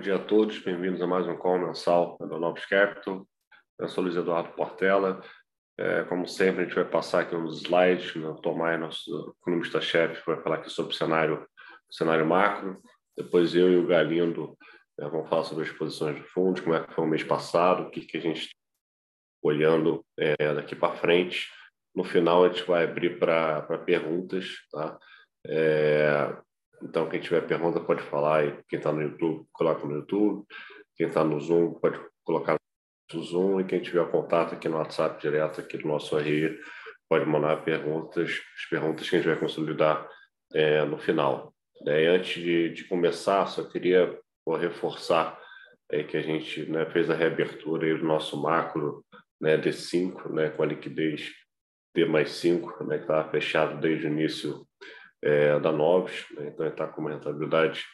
dia a todos, bem-vindos a mais um call mensal da Novos Capital. Eu sou Luiz Eduardo Portela. É, como sempre, a gente vai passar aqui uns slides. Né? O Tomai, nosso economista-chefe, vai falar aqui sobre o cenário, o cenário macro. Depois eu e o Galindo né, vamos falar sobre as posições de fundos, como é que foi o mês passado, o que, que a gente está olhando é, daqui para frente. No final, a gente vai abrir para perguntas. Tá? É, então, quem tiver pergunta pode falar. E quem está no YouTube, coloca no YouTube. Quem está no Zoom, pode colocar no Zoom. E quem tiver contato aqui no WhatsApp direto aqui do nosso RI, pode mandar perguntas. As perguntas que a gente vai consolidar é, no final. É, antes de, de, começar, só queria reforçar é, que a gente né, fez a reabertura do nosso macro né, D5, né, com a liquidez D mais 5, né, que estava fechado desde o início é, da Novos, né? então está com uma rentabilidade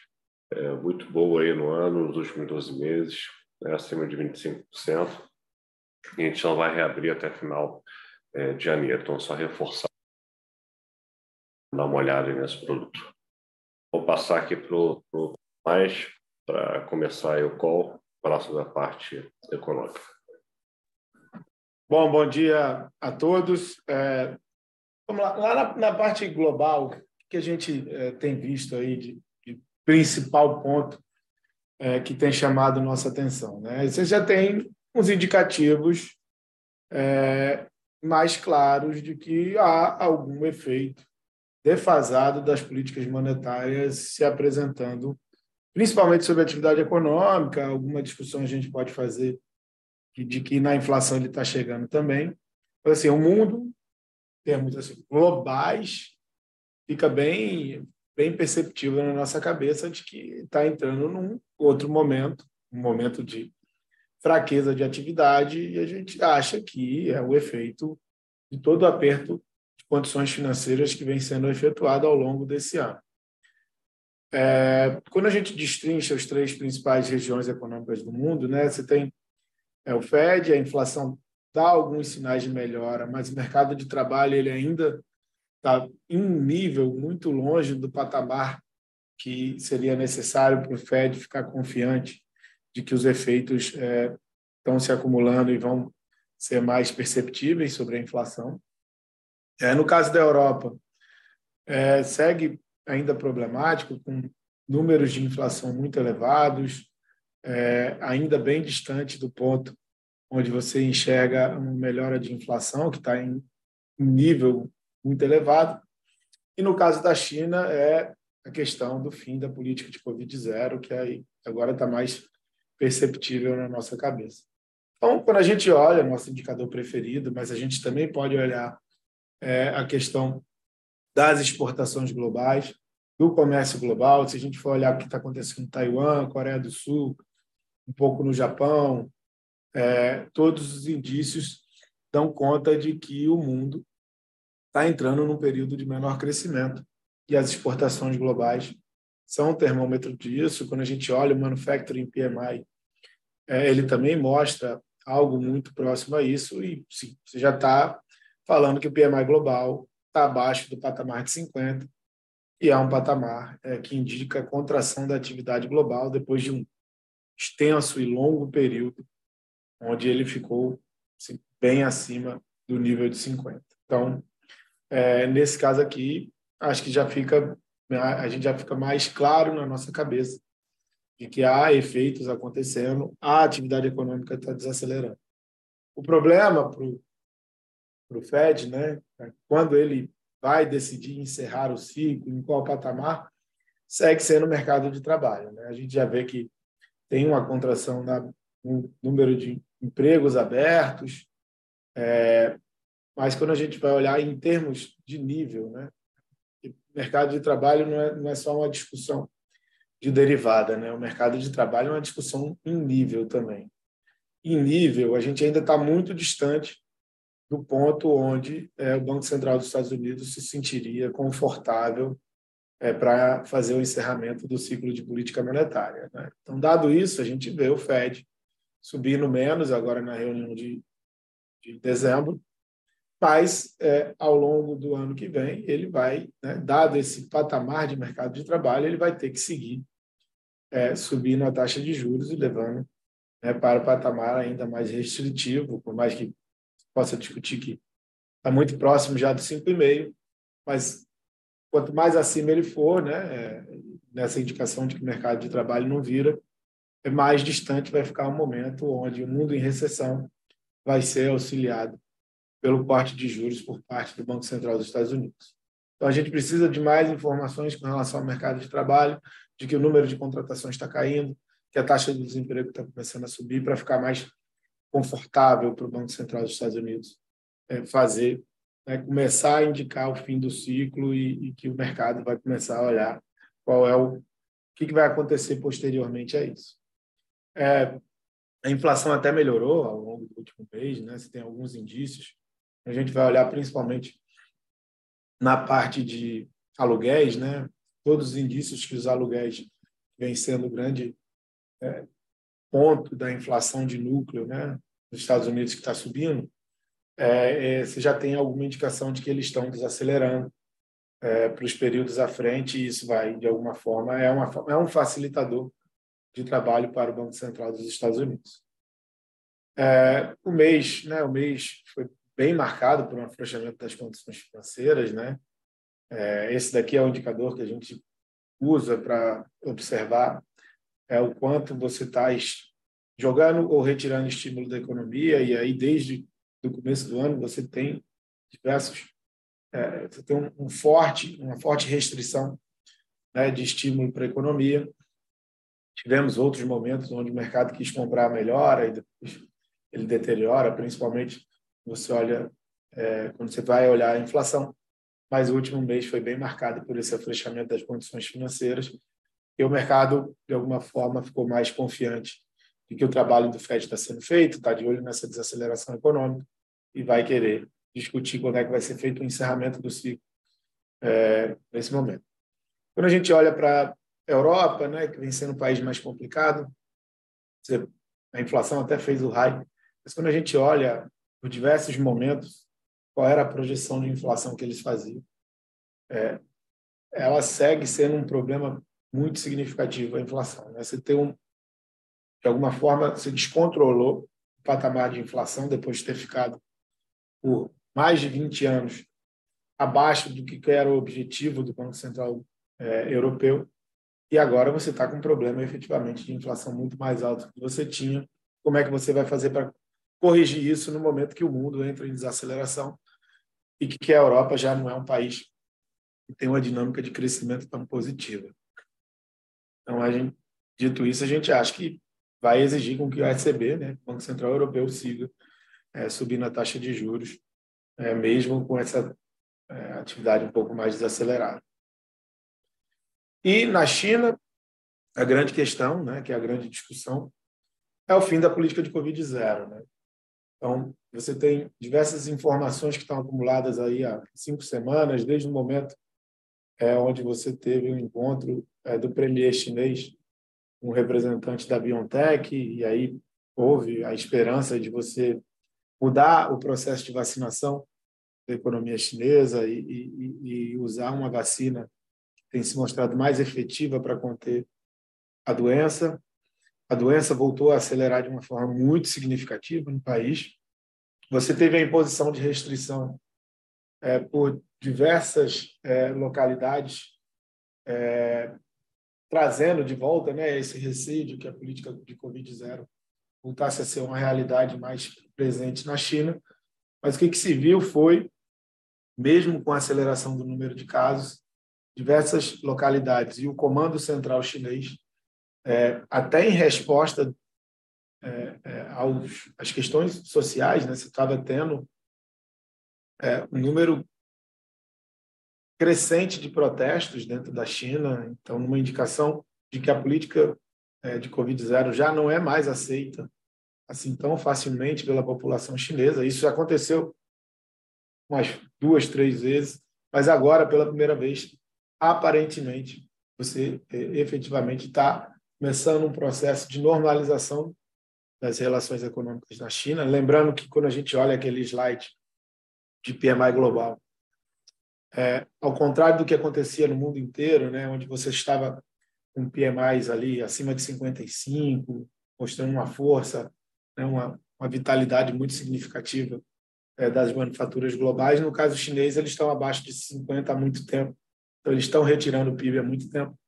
é, muito boa aí no ano, nos últimos 12 meses, né? acima de 25%. E a gente só vai reabrir até final é, de janeiro, então só reforçar, dar uma olhada nesse produto. Vou passar aqui para o mais para começar o call, falar sobre a parte econômica. Bom, bom dia a todos. É, vamos lá, lá na, na, parte global, que a gente é, tem visto aí de, de principal ponto é, que tem chamado nossa atenção. Né? Você já tem uns indicativos é, mais claros de que há algum efeito defasado das políticas monetárias se apresentando, principalmente sobre a atividade econômica. Alguma discussão a gente pode fazer de que na inflação ele está chegando também. Mas, assim, o mundo, termos assim, globais, fica bem bem perceptível na nossa cabeça de que está entrando num outro momento, um momento de fraqueza de atividade, e a gente acha que é o efeito de todo o aperto de condições financeiras que vem sendo efetuado ao longo desse ano. É, quando a gente destrincha as três principais regiões econômicas do mundo, né, você tem é, o Fed, a inflação dá alguns sinais de melhora, mas o mercado de trabalho ele ainda está em um nível muito longe do patamar que seria necessário para o Fed ficar confiante de que os efeitos é, estão se acumulando e vão ser mais perceptíveis sobre a inflação. É, no caso da Europa, é, segue ainda problemático, com números de inflação muito elevados, é, ainda bem distante do ponto onde você enxerga uma melhora de inflação, que está em um nível muito elevado. E no caso da China, é a questão do fim da política de Covid-0, que aí agora está mais perceptível na nossa cabeça. Então, quando a gente olha nosso indicador preferido, mas a gente também pode olhar é, a questão das exportações globais, do comércio global, se a gente for olhar o que está acontecendo em Taiwan, Coreia do Sul, um pouco no Japão, é, todos os indícios dão conta de que o mundo está entrando num período de menor crescimento e as exportações globais são um termômetro disso. Quando a gente olha o Manufacturing PMI, é, ele também mostra algo muito próximo a isso e sim, você já está falando que o PMI global está abaixo do patamar de 50 e é um patamar é, que indica a contração da atividade global depois de um extenso e longo período onde ele ficou assim, bem acima do nível de 50. Então, é, nesse caso aqui, acho que já fica a gente já fica mais claro na nossa cabeça de que há efeitos acontecendo, a atividade econômica está desacelerando. O problema para o Fed, né, é quando ele vai decidir encerrar o ciclo, em qual patamar, segue sendo o mercado de trabalho. Né? A gente já vê que tem uma contração no número de empregos abertos, é, mas quando a gente vai olhar em termos de nível, né? Mercado de trabalho não é, não é só uma discussão de derivada, né? O mercado de trabalho é uma discussão em nível também. Em nível, a gente ainda está muito distante do ponto onde é, o Banco Central dos Estados Unidos se sentiria confortável é, para fazer o encerramento do ciclo de política monetária. Né? Então, dado isso, a gente vê o Fed subindo menos agora na reunião de, de dezembro, mas é, ao longo do ano que vem ele vai, né, dado esse patamar de mercado de trabalho, ele vai ter que seguir é, subindo a taxa de juros e levando né, para o patamar ainda mais restritivo, por mais que possa discutir que está muito próximo já do 5,5, mas quanto mais acima ele for, né, é, nessa indicação de que o mercado de trabalho não vira, é mais distante vai ficar o um momento onde o mundo em recessão vai ser auxiliado pelo corte de juros por parte do Banco Central dos Estados Unidos. Então, a gente precisa de mais informações com relação ao mercado de trabalho, de que o número de contratações está caindo, que a taxa de desemprego está começando a subir, para ficar mais confortável para o Banco Central dos Estados Unidos é, fazer, né, começar a indicar o fim do ciclo e, e, que o mercado vai começar a olhar qual é o, o que, que vai acontecer posteriormente a isso. É, a inflação até melhorou ao longo do último mês, né? Você tem alguns indícios. A gente vai olhar principalmente na parte de aluguéis, né? Todos os indícios que os aluguéis vêm sendo grande é, ponto da inflação de núcleo, né? Nos Estados Unidos que está subindo, é, é, você já tem alguma indicação de que eles estão desacelerando é, para os períodos à frente e isso vai de alguma forma é uma é um facilitador de trabalho para o Banco Central dos Estados Unidos. É, o mês, né, o mês foi bem marcado por um afrouxamento das condições financeiras, né? É, esse daqui é o indicador que a gente usa para observar é o quanto você está jogando ou retirando estímulo da economia e aí desde o começo do ano você tem diversos é, você tem um, um, forte uma forte restrição né, de estímulo para a economia Tivemos outros momentos onde o mercado quis comprar melhora e depois ele deteriora, principalmente você olha é, quando você vai olhar a inflação. Mas o último mês foi bem marcado por esse afrouxamento das condições financeiras e o mercado, de alguma forma, ficou mais confiante de que o trabalho do FED está sendo feito, está de olho nessa desaceleração econômica e vai querer discutir quando é que vai ser feito o encerramento do ciclo é, nesse momento. Quando a gente olha para Europa, né, que vem sendo um país mais complicado, a inflação até fez o high, mas quando a gente olha por diversos momentos qual era a projeção de inflação que eles faziam, é, ela segue sendo um problema muito significativo a inflação. Né? Você tem um, de alguma forma, se descontrolou o patamar de inflação depois de ter ficado por mais de 20 anos abaixo do que era o objetivo do Banco Central é, Europeu e agora você está com um problema efetivamente de inflação muito mais alto do que você tinha. Como é que você vai fazer para corrigir isso no momento que o mundo entra em desaceleração e que a Europa já não é um país que tem uma dinâmica de crescimento tão positiva? Então, a gente, dito isso, a gente acha que vai exigir com que o ECB, né, o Banco Central Europeu, siga é, subindo a taxa de juros, é, mesmo com essa é, atividade um pouco mais desacelerada. E na China, a grande questão, né, que é a grande discussão, é o fim da política de Covid zero. Né? Então, você tem diversas informações que estão acumuladas aí há cinco semanas, desde o momento é, onde você teve um encontro é, do premier chinês com um representante da BioNTech, e aí houve a esperança de você mudar o processo de vacinação da economia chinesa e, e, e usar uma vacina tem se mostrado mais efetiva para conter a doença. A doença voltou a acelerar de uma forma muito significativa no país. Você teve a imposição de restrição é, por diversas é, localidades, é, trazendo de volta né, esse receio de que a política de Covid-0 voltasse a ser uma realidade mais presente na China. Mas o que, que se viu foi, mesmo com a aceleração do número de casos, diversas localidades e o Comando Central Chinês, é, até em resposta é, é, aos, às questões sociais, né, você estava tendo é, um número crescente de protestos dentro da China, então, numa indicação de que a política é, de Covid-0 já não é mais aceita assim tão facilmente pela população chinesa. Isso aconteceu umas duas, três vezes, mas agora, pela primeira vez, aparentemente, você é, efetivamente está começando um processo de normalização das relações econômicas na China. Lembrando que quando a gente olha aquele slide de PMI global, é, ao contrário do que acontecia no mundo inteiro, né, onde você estava com PMIs ali acima de 55, mostrando uma força, né, uma, uma vitalidade muito significativa é, das manufaturas globais. No caso chinês, eles estão abaixo de 50 há muito tempo, então eles estão retirando o PIB há muito tempo.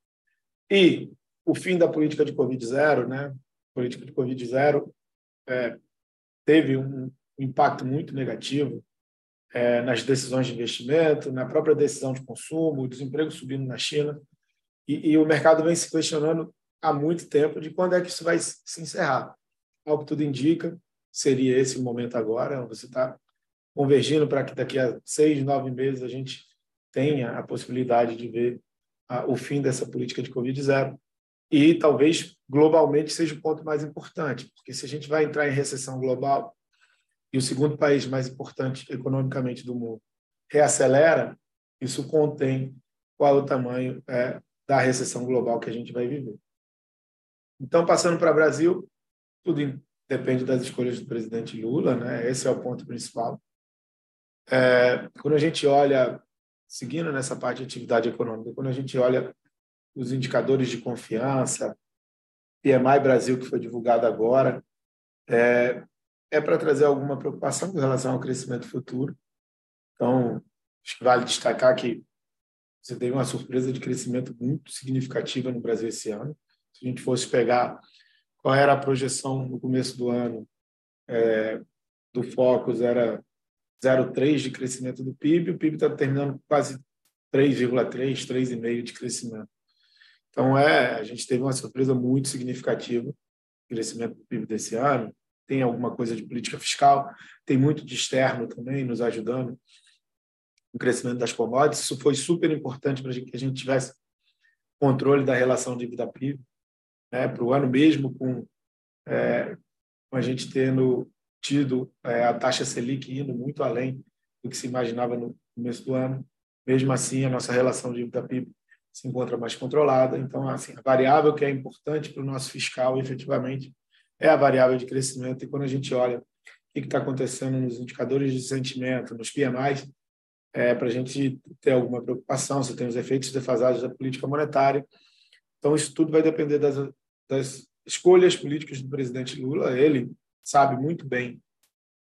E o fim da política de Covid zero, né? política de Covid zero é, teve um impacto muito negativo é, nas decisões de investimento, na própria decisão de consumo, o desemprego subindo na China. E, e, o mercado vem se questionando há muito tempo de quando é que isso vai se encerrar. Ao que tudo indica, seria esse o momento agora. Você está convergindo para que daqui a seis, nove meses a gente tenha a possibilidade de ver a, o fim dessa política de Covid zero. E talvez globalmente seja o ponto mais importante, porque se a gente vai entrar em recessão global, e o segundo país mais importante economicamente do mundo reacelera, isso contém qual é o tamanho é, da recessão global que a gente vai viver. Então, passando para o Brasil, tudo depende das escolhas do presidente Lula, né? esse é o ponto principal. É, quando a gente olha, seguindo nessa parte de atividade econômica, quando a gente olha os indicadores de confiança, PMI Brasil, que foi divulgado agora, é, é para trazer alguma preocupação com relação ao crescimento futuro. Então, acho que vale destacar que você teve uma surpresa de crescimento muito significativa no Brasil esse ano. Se a gente fosse pegar qual era a projeção no começo do ano é, do Focus, era 0,3 de crescimento do PIB, o PIB está terminando quase 3,3, 3,5 de crescimento. Então, é, a gente teve uma surpresa muito significativa crescimento do PIB desse ano, tem alguma coisa de política fiscal, tem muito de externo também nos ajudando no crescimento das commodities. Isso foi super importante para que a gente tivesse controle da relação dívida-PIB. Né? Para o ano mesmo, com, é, com a gente tendo tido é, a taxa Selic indo muito além do que se imaginava no começo do ano, mesmo assim, a nossa relação dívida-PIB se encontra mais controlada. Então, assim, a variável que é importante para o nosso fiscal, efetivamente, é a variável de crescimento. E quando a gente olha o que está acontecendo nos indicadores de sentimento, nos PMIs, é, para a gente ter alguma preocupação, se tem os efeitos defasados da política monetária. Então, isso tudo vai depender das, das escolhas políticas do presidente Lula. Ele sabe muito bem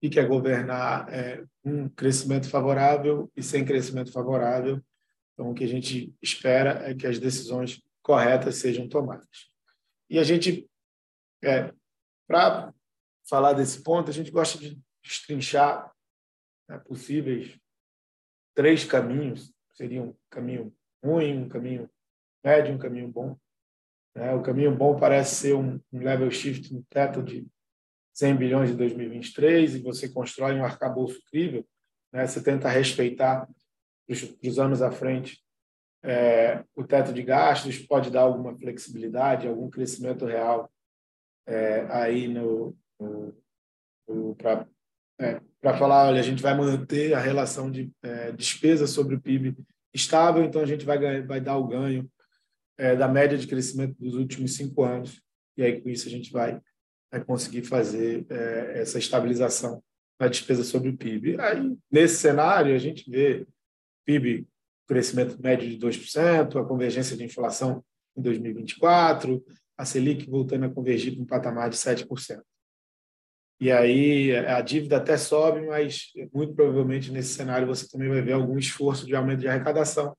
que quer governar é, um crescimento favorável e sem crescimento favorável. Então, o que a gente espera é que as decisões corretas sejam tomadas. E a gente é, para falar desse ponto, a gente gosta de destrinchar né, possíveis três caminhos. Seria um caminho ruim, um caminho médio, um caminho bom. Né? O caminho bom parece ser um, um level shift no teto de 100 bilhões em 2023 e você constrói um arcabouço incrível. Né? Você tenta respeitar para os anos à frente é, o teto de gastos, pode dar alguma flexibilidade, algum crescimento real é, aí no, no, no para é, falar, olha, a gente vai manter a relação de é, despesa sobre o PIB estável, então a gente vai, vai dar o ganho é, da média de crescimento dos últimos cinco anos, e aí com isso a gente vai, vai conseguir fazer é, essa estabilização na despesa sobre o PIB. Aí, nesse cenário, a gente vê PIB crescimento médio de 2%, a convergência de inflação em 2024, a Selic voltando a convergir para um patamar de 7%. E aí a dívida até sobe, mas muito provavelmente nesse cenário você também vai ver algum esforço de aumento de arrecadação,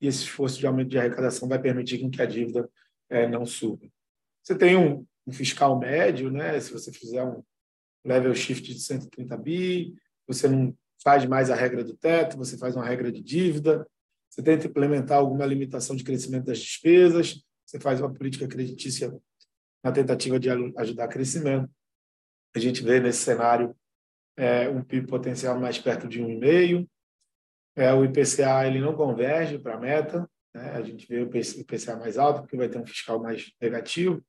e esse esforço de aumento de arrecadação vai permitir que a dívida é, não suba. Você tem um, um, fiscal médio, né? se você fizer um level shift de 130 bi, você não faz mais a regra do teto, você faz uma regra de dívida, você tenta implementar alguma limitação de crescimento das despesas, você faz uma política creditícia na tentativa de ajudar crescimento. A gente vê nesse cenário é, um PIB potencial mais perto de 1,5. É, o IPCA ele não converge para a meta. Né? A gente vê o IPCA mais alto, porque vai ter um fiscal mais negativo.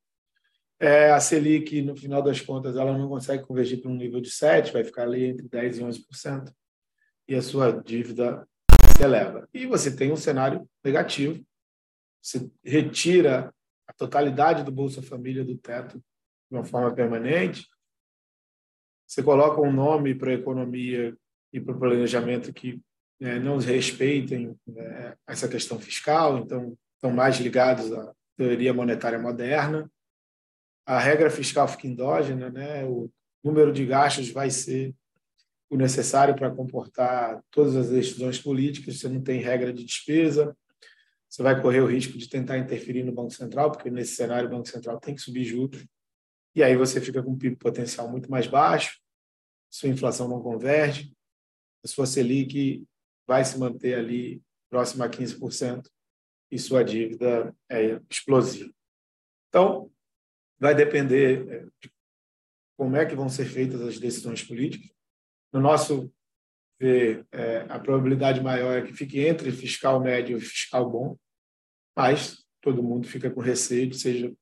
É, a Selic, no final das contas, ela não consegue convergir para um nível de 7, vai ficar ali entre 10% e 11%, e a sua dívida se eleva. E você tem um cenário negativo, você retira a totalidade do Bolsa Família do teto de uma forma permanente, você coloca um nome para a economia e para o planejamento que né, não respeitem né, essa questão fiscal, então estão mais ligados a teoria monetária moderna. A regra fiscal fica endógena, né? o número de gastos vai ser o necessário para comportar todas as decisões políticas, você não tem regra de despesa, você vai correr o risco de tentar interferir no Banco Central, porque nesse cenário o Banco Central tem que subir juros, e aí você fica com um PIB potencial muito mais baixo, sua inflação não converge, a sua Selic vai se manter ali próxima a 15% e sua dívida é explosiva. Então, vai depender é, de como é que vão ser feitas as decisões políticas. No nosso ver, é, a probabilidade maior é que fique entre fiscal médio e fiscal bom, mas todo mundo fica com receio de seja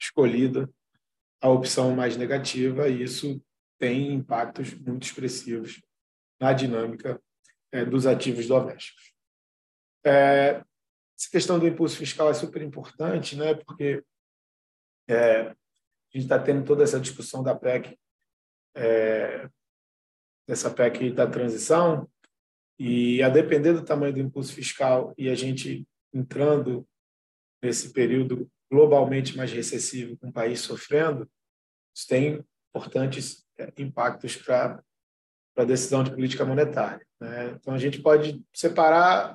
escolhida a opção mais negativa e isso tem impactos muito expressivos na dinâmica é, dos ativos domésticos. É, essa questão do impulso fiscal é super importante, né? porque é, a gente está tendo toda essa discussão da PEC, é, dessa PEC da transição, e a depender do tamanho do impulso fiscal e a gente entrando nesse período globalmente mais recessivo, com o país sofrendo, isso tem importantes é, impactos para a decisão de política monetária. Né? Então, a gente pode separar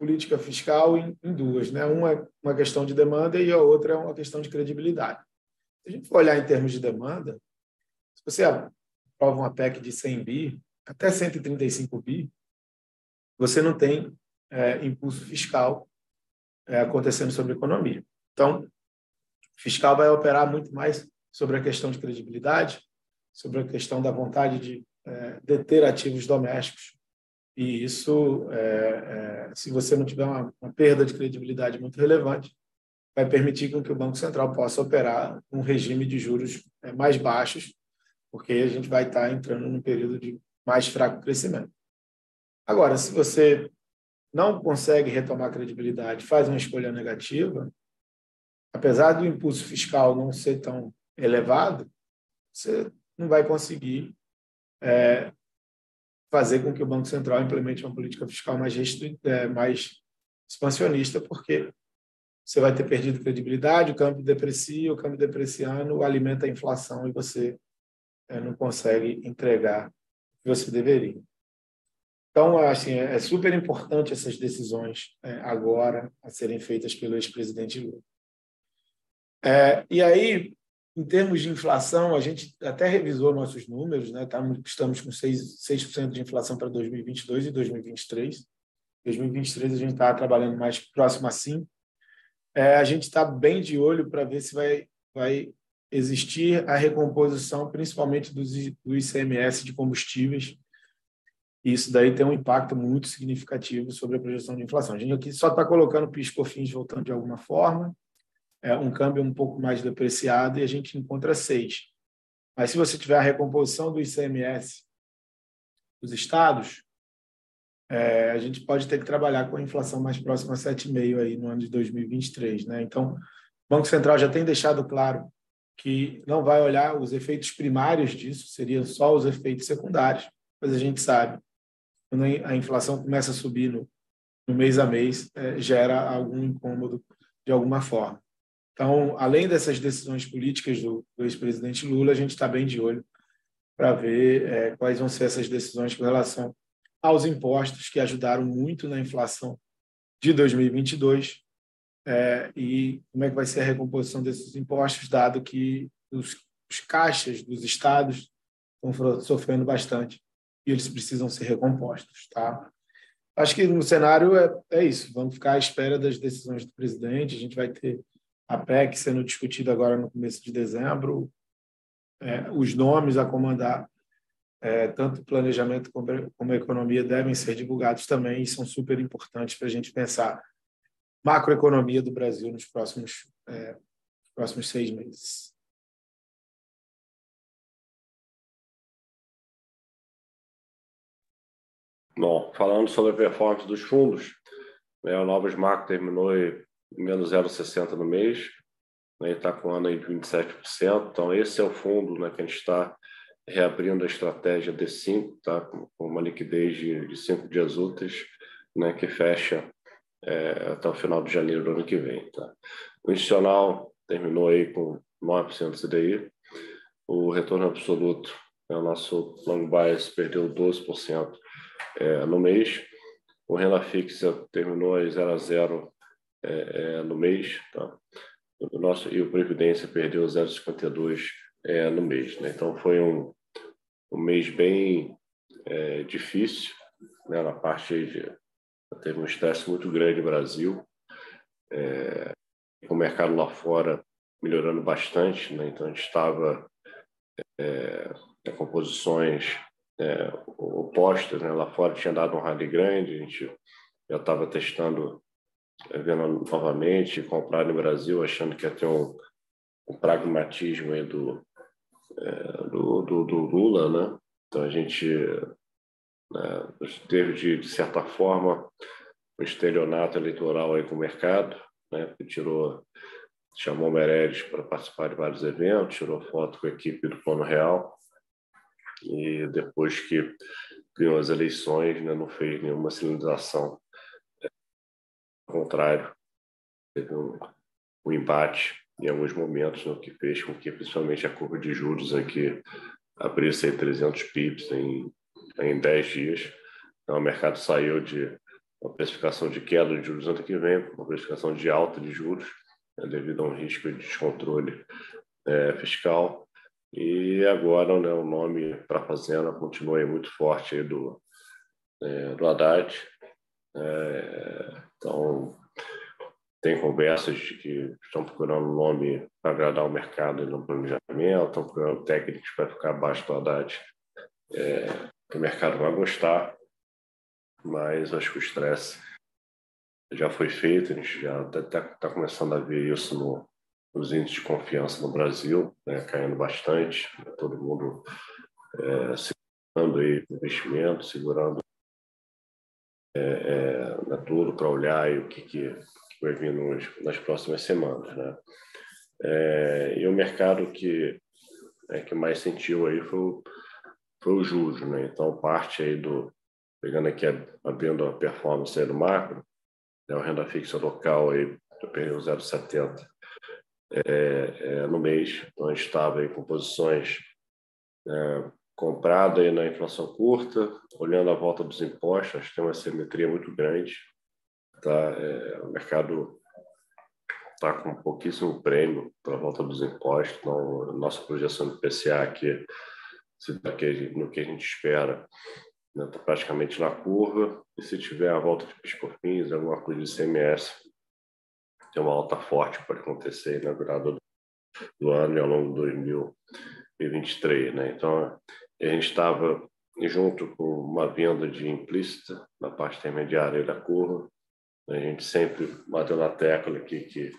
política fiscal em, em, duas. Né? Uma é uma questão de demanda e a outra é uma questão de credibilidade. Se a gente for olhar em termos de demanda, se você aprova uma PEC de 100 bi, até 135 bi, você não tem é, impulso fiscal é, acontecendo sobre a economia. Então, o fiscal vai operar muito mais sobre a questão de credibilidade, sobre a questão da vontade de é, deter ativos domésticos. E isso, é, é, se você não tiver uma, uma, perda de credibilidade muito relevante, vai permitir que o Banco Central possa operar um regime de juros é, mais baixos, porque a gente vai estar entrando num período de mais fraco crescimento. Agora, se você não consegue retomar credibilidade, faz uma escolha negativa, apesar do impulso fiscal não ser tão elevado, você não vai conseguir é, fazer com que o Banco Central implemente uma política fiscal mais, é, mais expansionista, porque você vai ter perdido credibilidade, o câmbio deprecia, o câmbio depreciando alimenta a inflação e você é, não consegue entregar o que você deveria. Então, assim, é super importante essas decisões é, agora a serem feitas pelo ex-presidente Lula. É, e aí, em termos de inflação, a gente até revisou nossos números, né? estamos com 6%, 6 de inflação para 2022 e 2023. 2023 a gente está trabalhando mais próximo a 5%. É, a gente está bem de olho para ver se vai, vai existir a recomposição, principalmente do, do ICMS de combustíveis. Isso daí tem um impacto muito significativo sobre a projeção de inflação. A gente aqui só está colocando PIS/COFINS voltando de alguma forma, é, um câmbio um pouco mais depreciado e a gente encontra 6. Mas se você tiver a recomposição do ICMS dos estados, é, a gente pode ter que trabalhar com a inflação mais próxima a 7,5 aí no ano de 2023, né? Então, o Banco Central já tem deixado claro que não vai olhar os efeitos primários disso, seriam só os efeitos secundários, mas a gente sabe quando a inflação começa a subir no, no mês a mês, é, gera algum incômodo de alguma forma. Então, além dessas decisões políticas do, do ex-presidente Lula, a gente está bem de olho para ver é, quais vão ser essas decisões com relação aos impostos que ajudaram muito na inflação de 2022 é, e como é que vai ser a recomposição desses impostos, dado que os, os caixas dos estados estão sofrendo bastante e eles precisam ser recompostos, tá? Acho que no cenário é, é isso. Vamos ficar à espera das decisões do presidente. A gente vai ter a PEC sendo discutida agora no começo de dezembro, é, os nomes a comandar é, tanto planejamento como, como economia devem ser divulgados também e são super importantes para a gente pensar macroeconomia do Brasil nos próximos, é, próximos seis meses. Bom, falando sobre a performance dos fundos, né, o Novos Macro terminou menos 0,60 no mês, né, está com um ano aí de 27%. Então, esse é o fundo né, que a gente está reabrindo a estratégia D5, tá, com uma liquidez de, de cinco dias úteis, né, que fecha é, até o final de janeiro do ano que vem. Tá? O institucional terminou aí com 9% de CDI, o retorno absoluto, é o nosso long bias perdeu 12% é, no mês, o renda fixa terminou aí 0 a 0 é, é, no mês, tá? o nosso, e o Previdência perdeu 0,52 é, no mês. Né? Então foi um, um mês bem é, difícil, né? na parte de teve um estresse muito grande no Brasil, é, o mercado lá fora melhorando bastante, né? então a gente estava é, posições é, opostas, né? lá fora tinha dado um rally grande, a gente já estava testando, vendo novamente, comprar no Brasil, achando que ia ter um, um pragmatismo aí do, é, do, do, do Lula, né? Então a gente né, teve, de, de certa forma, um estelionato eleitoral aí com o mercado, né, que tirou, chamou o Meirelles para participar de vários eventos, tirou foto com a equipe do Plano Real, e depois que ganhou as eleições, né, não fez nenhuma sinalização. Contrário, teve um, um embate em alguns momentos, no que fez com que, principalmente, a curva de juros aqui abrisse aí 300 pips em em 10 dias. Então, o mercado saiu de uma precificação de queda de juros ano que vem, uma precificação de alta de juros, né, devido a um risco de descontrole é, fiscal. E agora né, o nome para a Fazenda continua muito forte aí do, é, do Haddad. É, então, tem conversas de que estão procurando um nome para agradar o mercado no planejamento, estão procurando técnicos para ficar abaixo do Haddad. É, que o mercado vai gostar, mas acho que o estresse já foi feito, a gente já está tá começando a ver isso no, nos índices de confiança no Brasil, né, caindo bastante, né, todo mundo é, segurando aí investimento, segurando é, é, né, para olhar o que, que, que, vai vir nos, nas próximas semanas. Né? É, e o mercado que, é, que mais sentiu aí foi o foi o juros, né? Então, parte aí do, pegando aqui, abrindo a performance aí do macro, né? o renda fixa local aí, perdeu 0,70 é, é, no mês, então a gente estava aí com posições é, comprada aí na inflação curta, olhando a volta dos impostos, acho que tem uma simetria muito grande, tá? É, o mercado está com pouquíssimo prêmio para a volta dos impostos, então nossa projeção do PCA aqui no que a gente espera, está né? Tá praticamente na curva, e se tiver a volta de piscofins, alguma coisa de CMS, tem uma alta forte pode acontecer na virada do ano e ao longo de 2023. Né? Então, a gente estava junto com uma venda de implícita na parte intermediária da curva, a gente sempre bateu na tecla aqui que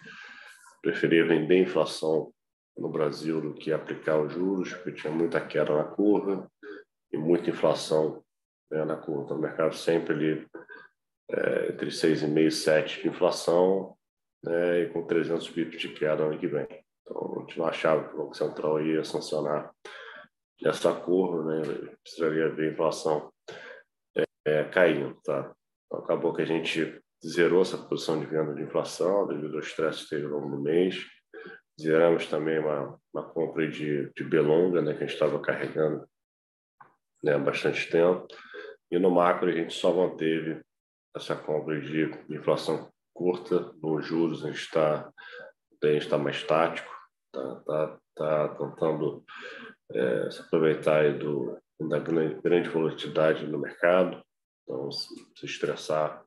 preferia vender inflação no Brasil do que aplicar os juros, porque tinha muita queda na curva e muita inflação né, na curva. Então, o mercado sempre ali é, entre 6,5% e 7% de inflação né, e com 300 pips de queda ano que vem. Então, a gente não achava que o Banco Central ia sancionar essa curva, né, precisaria ver a inflação é, é, caindo. Tá? Então, acabou que a gente zerou essa posição de venda de inflação devido ao estresse que teve ao longo do mês Zeramos também uma, uma compra de, de Belonga, né, que a gente estava carregando né, há bastante tempo. E no macro a gente só manteve essa compra de inflação curta, nos juros a gente está está mais tático, está tá, tá tentando é, se aproveitar do, da grande, volatilidade no mercado, então se, se estressar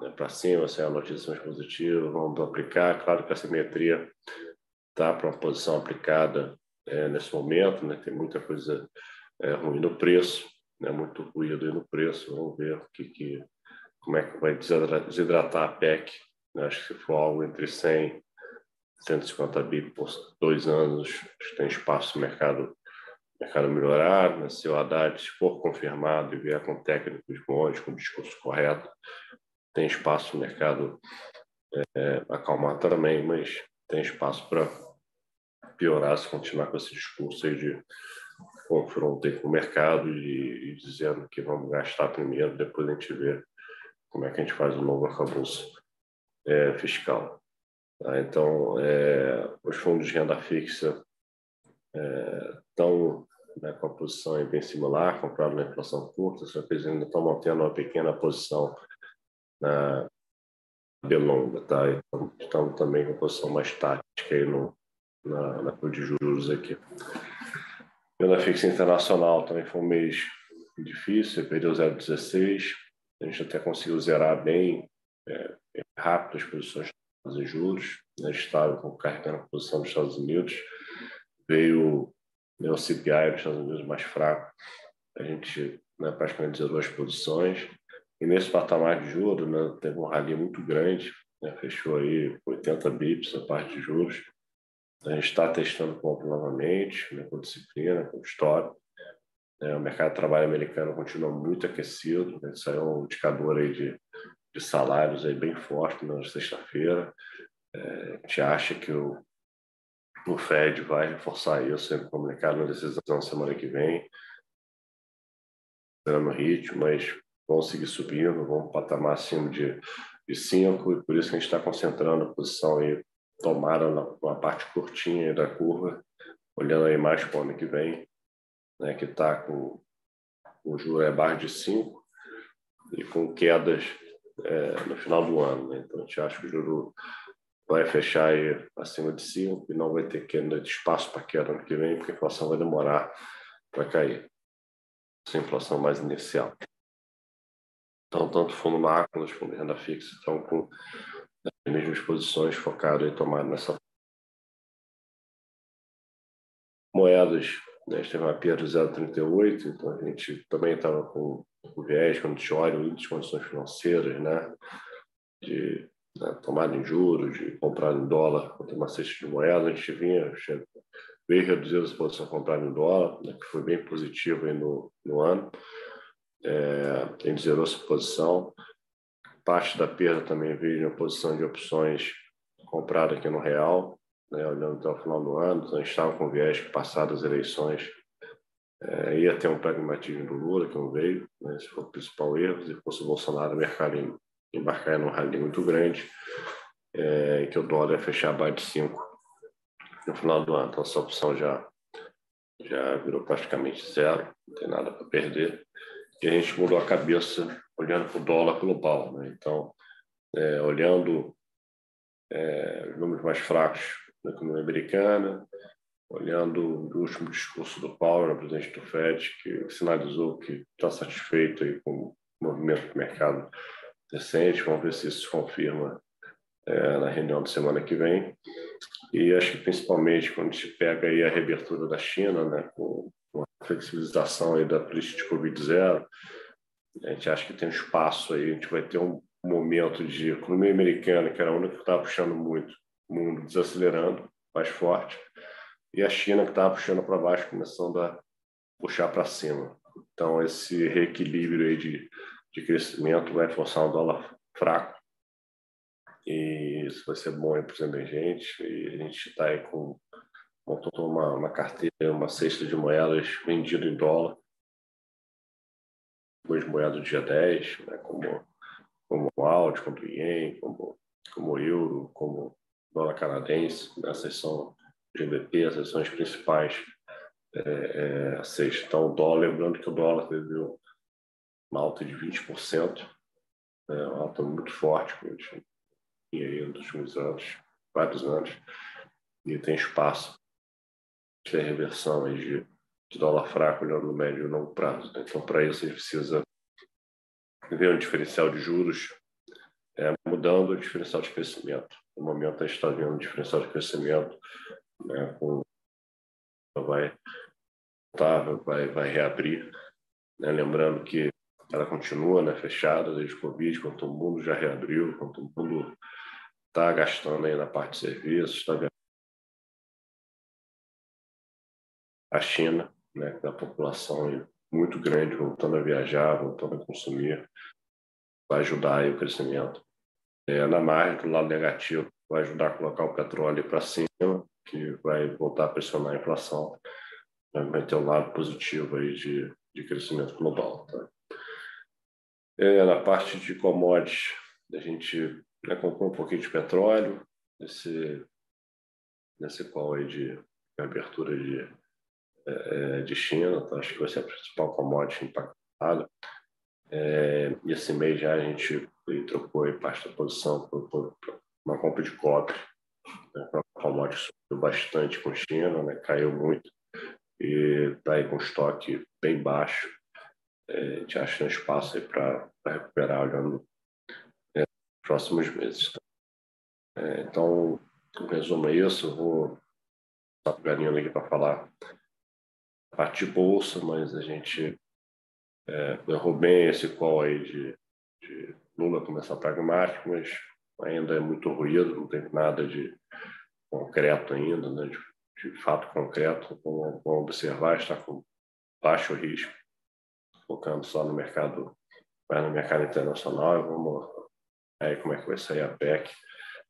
né, para cima, se é a notícia mais positiva, vamos aplicar. Claro que a simetria tá para uma posição aplicada é, nesse momento, né? Tem muita coisa é, ruim no preço, né? Muito ruído no preço. Vamos ver o que, que como é que vai desidratar a PEC. Né? Acho que se for algo entre 100 e 150 bi por dois anos, acho que tem espaço no mercado mercado melhorar, né? se o Haddad se for confirmado e vier com técnicos bons, com discurso correto, tem espaço no mercado é, acalmar também, mas tem espaço para piorar se continuar com esse discurso aí de confronto com o mercado e, e, dizendo que vamos gastar primeiro, depois a gente vê como é que a gente faz o novo arcabouço é, fiscal. Tá? Então, é, os fundos de renda fixa estão é, né, com a posição bem similar, comprado na inflação curta, eles ainda estão mantendo uma pequena posição na belonga, tá? Então, estamos também com posição mais tática aí no, na, na de juros aqui. Pela fixa internacional também foi um mês difícil, perdeu 0,16, a gente até conseguiu zerar bem é, rápido as posições em juros, né, estável carregando a posição dos Estados Unidos, veio o CPI dos Estados Unidos mais fraco, a gente né, praticamente zerou as posições, e nesse patamar de juros né, teve um rally muito grande, né, fechou aí 80 bips a parte de juros, a gente está testando compra novamente, né, com disciplina, com história, é, o mercado de trabalho americano continua muito aquecido, né? é um indicador aí de, de salários aí bem forte na sexta-feira. É, a gente acha que o, o Fed vai reforçar isso, sendo comunicado na decisão semana que vem, no ritmo, mas vão seguir subindo, vão patamar acima de, de 5, e por isso que a gente está concentrando a posição aí, tomada na, na parte curtinha da curva, olhando aí mais para o ano que vem, né, que está com o juro é barra de 5 e com quedas é, no final do ano. Né? Então, a gente acha que o juro vai fechar aí acima de 5 e não vai ter queda de espaço para queda ano que vem, porque a inflação vai demorar para cair. Essa inflação mais inicial. Então, tanto fundo macro quanto os fundos de renda fixa estão com as mesmas posições focadas em tomar nessa moedas né? A gente teve uma perda de 0,38, então a gente também estava com o viés, quando a gente olha o índice de condições financeiras, né? de né, tomada em juros, de comprar em dólar contra uma cesta de moeda, a gente vinha, veio reduzir a exposição comprada em dólar, né, que foi bem positivo no, no ano. É, a gente zerou essa posição. Parte da perda também veio na posição de opções comprada aqui no real, né, olhando até o final do ano, então a gente estava com viés que, passadas as eleições, é, ia ter um pragmatismo do Lula, que não veio, né, esse foi o principal erro, se fosse o Bolsonaro, o mercado embarcar num rally muito grande, é, que o dólar ia fechar abaixo de 5 no final do ano. Então, essa opção já, já virou praticamente zero, não tem nada para perder. E a gente mudou a cabeça olhando para o dólar global. Né? Então, é, olhando é, os números mais fracos da economia americana, olhando o último discurso do Powell, presidente do Fed, que sinalizou que está satisfeito aí com o movimento do mercado recente. Vamos ver se isso confirma é, na reunião de semana que vem. E acho que principalmente quando a gente pega aí a reabertura da China, né, com a flexibilização aí da política de Covid-0, a gente acha que tem espaço aí, a gente vai ter um momento de economia americana, que era a única que estava puxando muito, mundo desacelerando mais forte, e a China que estava puxando para baixo, começando a puxar para cima. Então, esse reequilíbrio aí de, de crescimento vai forçar um dólar fraco, e isso vai ser bom para os emergentes, e a gente está aí com montou uma, uma carteira, uma cesta de moedas vendida em dólar, duas moedas do dia 10, né, como, como o Audi, como o Yen, como, como o Euro, como dólar canadense, essas são GBP, essas são as principais é, é, seis. Então, o dólar, lembrando que o dólar teve uma alta de 20%, é, uma alta muito forte, que a gente tinha aí nos últimos anos, vários anos, e tem espaço de reversão aí de, de dólar fraco olhando no médio e longo prazo. Né? Então, para isso, a gente precisa ver um diferencial de juros é, mudando o diferencial de crescimento. No momento, a gente está vendo um diferencial de crescimento né, com, vai, tá, vai, vai reabrir. Né, lembrando que ela continua né, fechada desde o Covid, quanto o mundo já reabriu, enquanto o mundo está gastando aí na parte de serviços, está a China, né, da população muito grande voltando a viajar, voltando a consumir, vai ajudar aí o crescimento. É, na margem, do lado negativo, vai ajudar a colocar o petróleo para cima, que vai voltar a pressionar a inflação, vai ter um lado positivo aí de, de crescimento global. Tá? É, na parte de commodities, a gente né, comprou um pouquinho de petróleo nesse, nesse qual aí de, de abertura de, é, de China, tá? acho que vai ser a principal commodity impactada. É, e esse mês já a gente trocou parte da posição por, por, por uma compra de cobre. Né? A commodity subiu bastante com China, né? caiu muito e está aí com estoque bem baixo. É, a gente acha um espaço aí para recuperar olhando é, próximos meses. Tá? É, então, em resumo é isso. vou estar pegando aqui para falar a parte de bolsa, mas a gente é, errou bem esse call aí de, de Lula começar pragmático, mas ainda é muito ruído, não tem nada de concreto ainda, né, de, de fato concreto. Vamos, vamos observar, está com baixo risco, focando só no mercado, mais no mercado internacional. Vamos aí como é que vai sair a PEC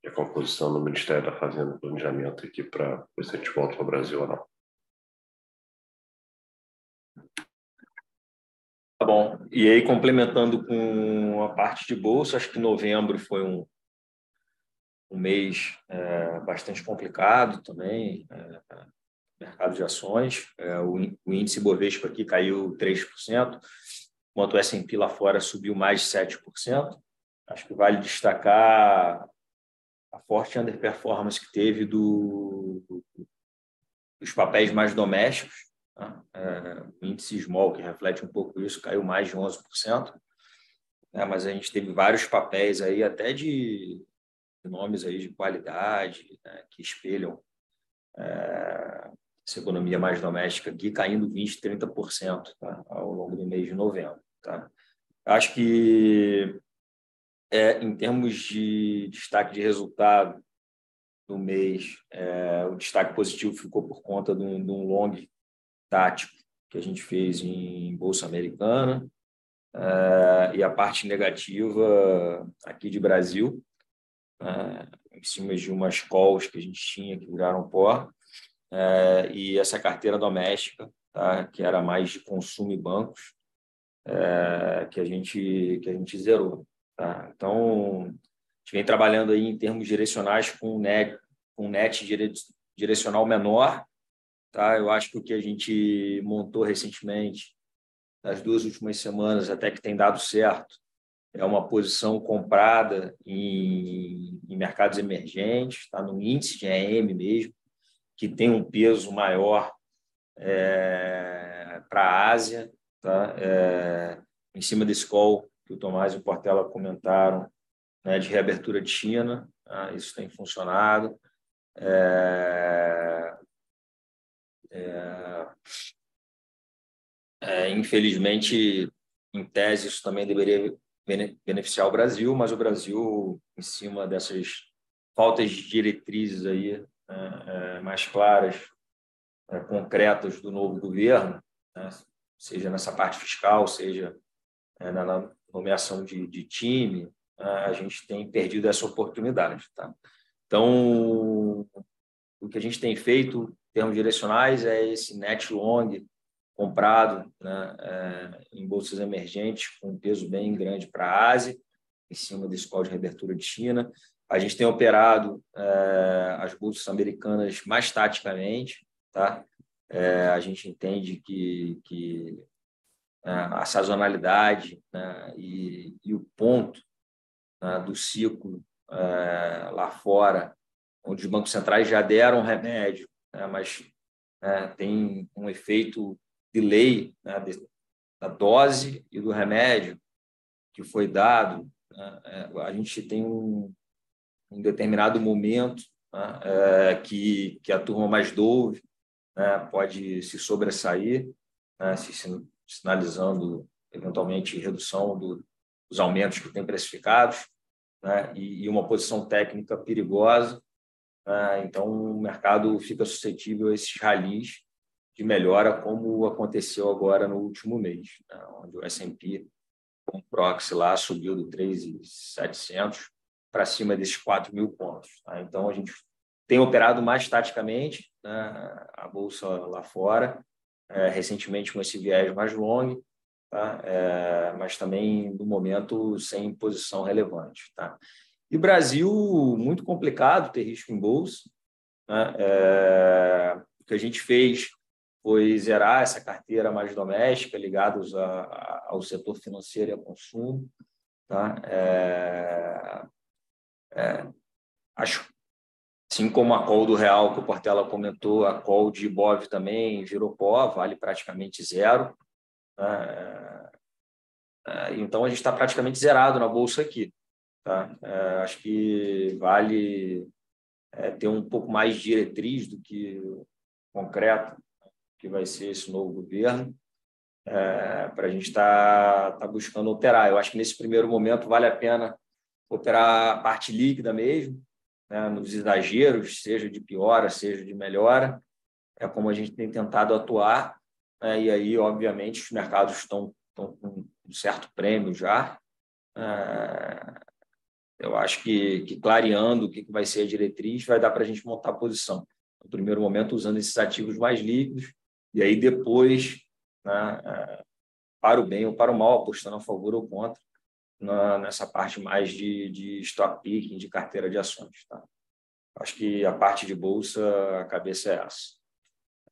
e a composição do Ministério da Fazenda e Planejamento aqui para ver se a gente volta para o Brasil ou não. Tá bom. E aí, complementando com a parte de bolsa, acho que novembro foi um, um mês é, bastante complicado também, é, mercado de ações. É, o, índice Bovespa aqui caiu 3%, enquanto o S&P lá fora subiu mais de 7%. Acho que vale destacar a forte underperformance que teve do, dos papéis mais domésticos, Tá? É, o índice small, que reflete um pouco isso, caiu mais de 11%. Né? Mas a gente teve vários papéis aí, até de, de nomes aí de qualidade, né? que espelham é, essa economia mais doméstica aqui, caindo 20%, 30% tá? ao longo do mês de novembro. Tá? Acho que, é, em termos de destaque de resultado do mês, é, o destaque positivo ficou por conta de um, de um long tático que a gente fez em Bolsa Americana, uh, e a parte negativa aqui de Brasil, uh, em cima de umas calls que a gente tinha que viraram pó, uh, e essa carteira doméstica, tá, que era mais de consumo e bancos, que, a gente, que a gente zerou. Tá? Então, a gente vem trabalhando aí em termos direcionais com net, com net direcional menor, Tá? Eu acho que o que a gente montou recentemente, nas duas últimas semanas, até que tem dado certo, é uma posição comprada em, em mercados emergentes, tá? no índice de EM mesmo, que tem um peso maior é, para a Ásia, tá? É, em cima desse call que o Tomás e o Portela comentaram, né, de reabertura de China, tá? isso tem funcionado. É, é, é, infelizmente, em tese, isso também deveria beneficiar o Brasil, mas o Brasil, em cima dessas faltas de diretrizes aí mais claras, é, concretas do novo governo, né, seja nessa parte fiscal, seja na nomeação de, time, né, a gente tem perdido essa oportunidade. Tá? Então, o que a gente tem feito termos direcionais é esse net long comprado né, em bolsas emergentes com um peso bem grande para a Ásia, em cima desse call de reabertura de China. A gente tem operado é, as bolsas americanas mais taticamente, tá? É, a gente entende que, que é, a sazonalidade né, e, e, o ponto né, do ciclo é, lá fora, onde os bancos centrais já deram remédio né, mas né, tem um efeito delay né, da dose e do remédio que foi dado. Né, a gente tem um, um determinado momento né, é, que, que a turma mais dove né, pode se sobressair, né, se sinalizando eventualmente redução do, dos aumentos que tem precificados, né, e, e uma posição técnica perigosa né? então, o mercado fica suscetível a esses ralis de melhora, como aconteceu agora no último mês, né? onde o S&P, com proxy lá, subiu do 3.700 para cima desses 4 mil pontos. Tá? Então, a gente tem operado mais taticamente né? a bolsa lá fora, é, recentemente com esse viés mais longo, tá? É, mas também, no momento, sem posição relevante. Tá? E Brasil, muito complicado ter risco em bolsa. Né? É, o que a gente fez foi zerar essa carteira mais doméstica, ligados a, a, ao setor financeiro e ao consumo. Tá? É, é, acho, assim como a call do real que o Portela comentou, a call de Ibov também virou pó, vale praticamente zero. Né? É, então a gente está praticamente zerado na bolsa aqui. Tá? É, acho que vale é, ter um pouco mais de diretriz do que concreto que vai ser esse novo governo, é, para a gente estar tá, tá buscando operar. Eu acho que nesse primeiro momento vale a pena operar a parte líquida mesmo, né, nos exageros, seja de piora, seja de melhora. É como a gente tem tentado atuar, né, e aí, obviamente, os mercados estão, com um certo prêmio já. É, eu acho que, que clareando o que vai ser a diretriz, vai dar para a gente montar a posição. No primeiro momento, usando esses ativos mais líquidos, e aí depois, né, é, para o bem ou para o mal, apostando a favor ou contra, na, nessa parte mais de, de stock picking, de carteira de ações. Tá? Acho que a parte de bolsa, a cabeça é essa.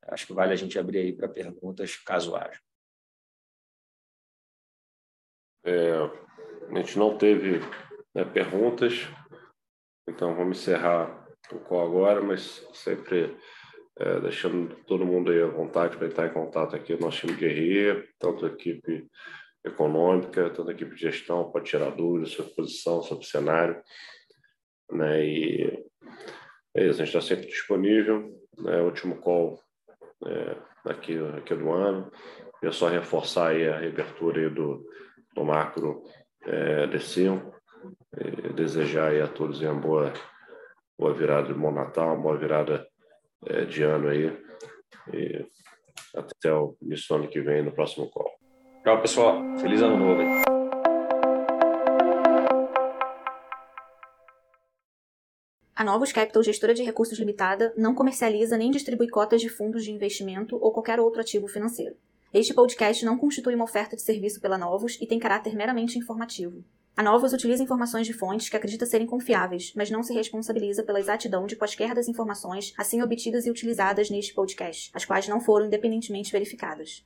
Acho que vale a gente abrir aí para perguntas caso haja. É, a gente não teve né, perguntas. Então vamos encerrar o call agora, mas sempre é, deixando todo mundo aí à vontade para estar em contato aqui no nosso time de RE, tanto a equipe econômica, tanto a equipe de gestão, pode tirar dúvidas sobre posição, sobre cenário. Né, e é isso, a gente está sempre disponível. Né, último call é, aqui, aqui do ano. É só reforçar aí a reabertura aí do, do macro é, D5 desejar a todos uma boa, boa virada de bom Natal, uma boa virada é, de ano aí. E até o início do ano que vem, no próximo call. Tchau, pessoal. Feliz ano novo. Aí. A Novos Capital, gestora de recursos limitada, não comercializa nem distribui cotas de fundos de investimento ou qualquer outro ativo financeiro. Este podcast não constitui uma oferta de serviço pela Novos e tem caráter meramente informativo. A Novos utiliza informações de fontes que acredita serem confiáveis, mas não se responsabiliza pela exatidão de quaisquer das informações assim obtidas e utilizadas neste podcast, as quais não foram independentemente verificadas.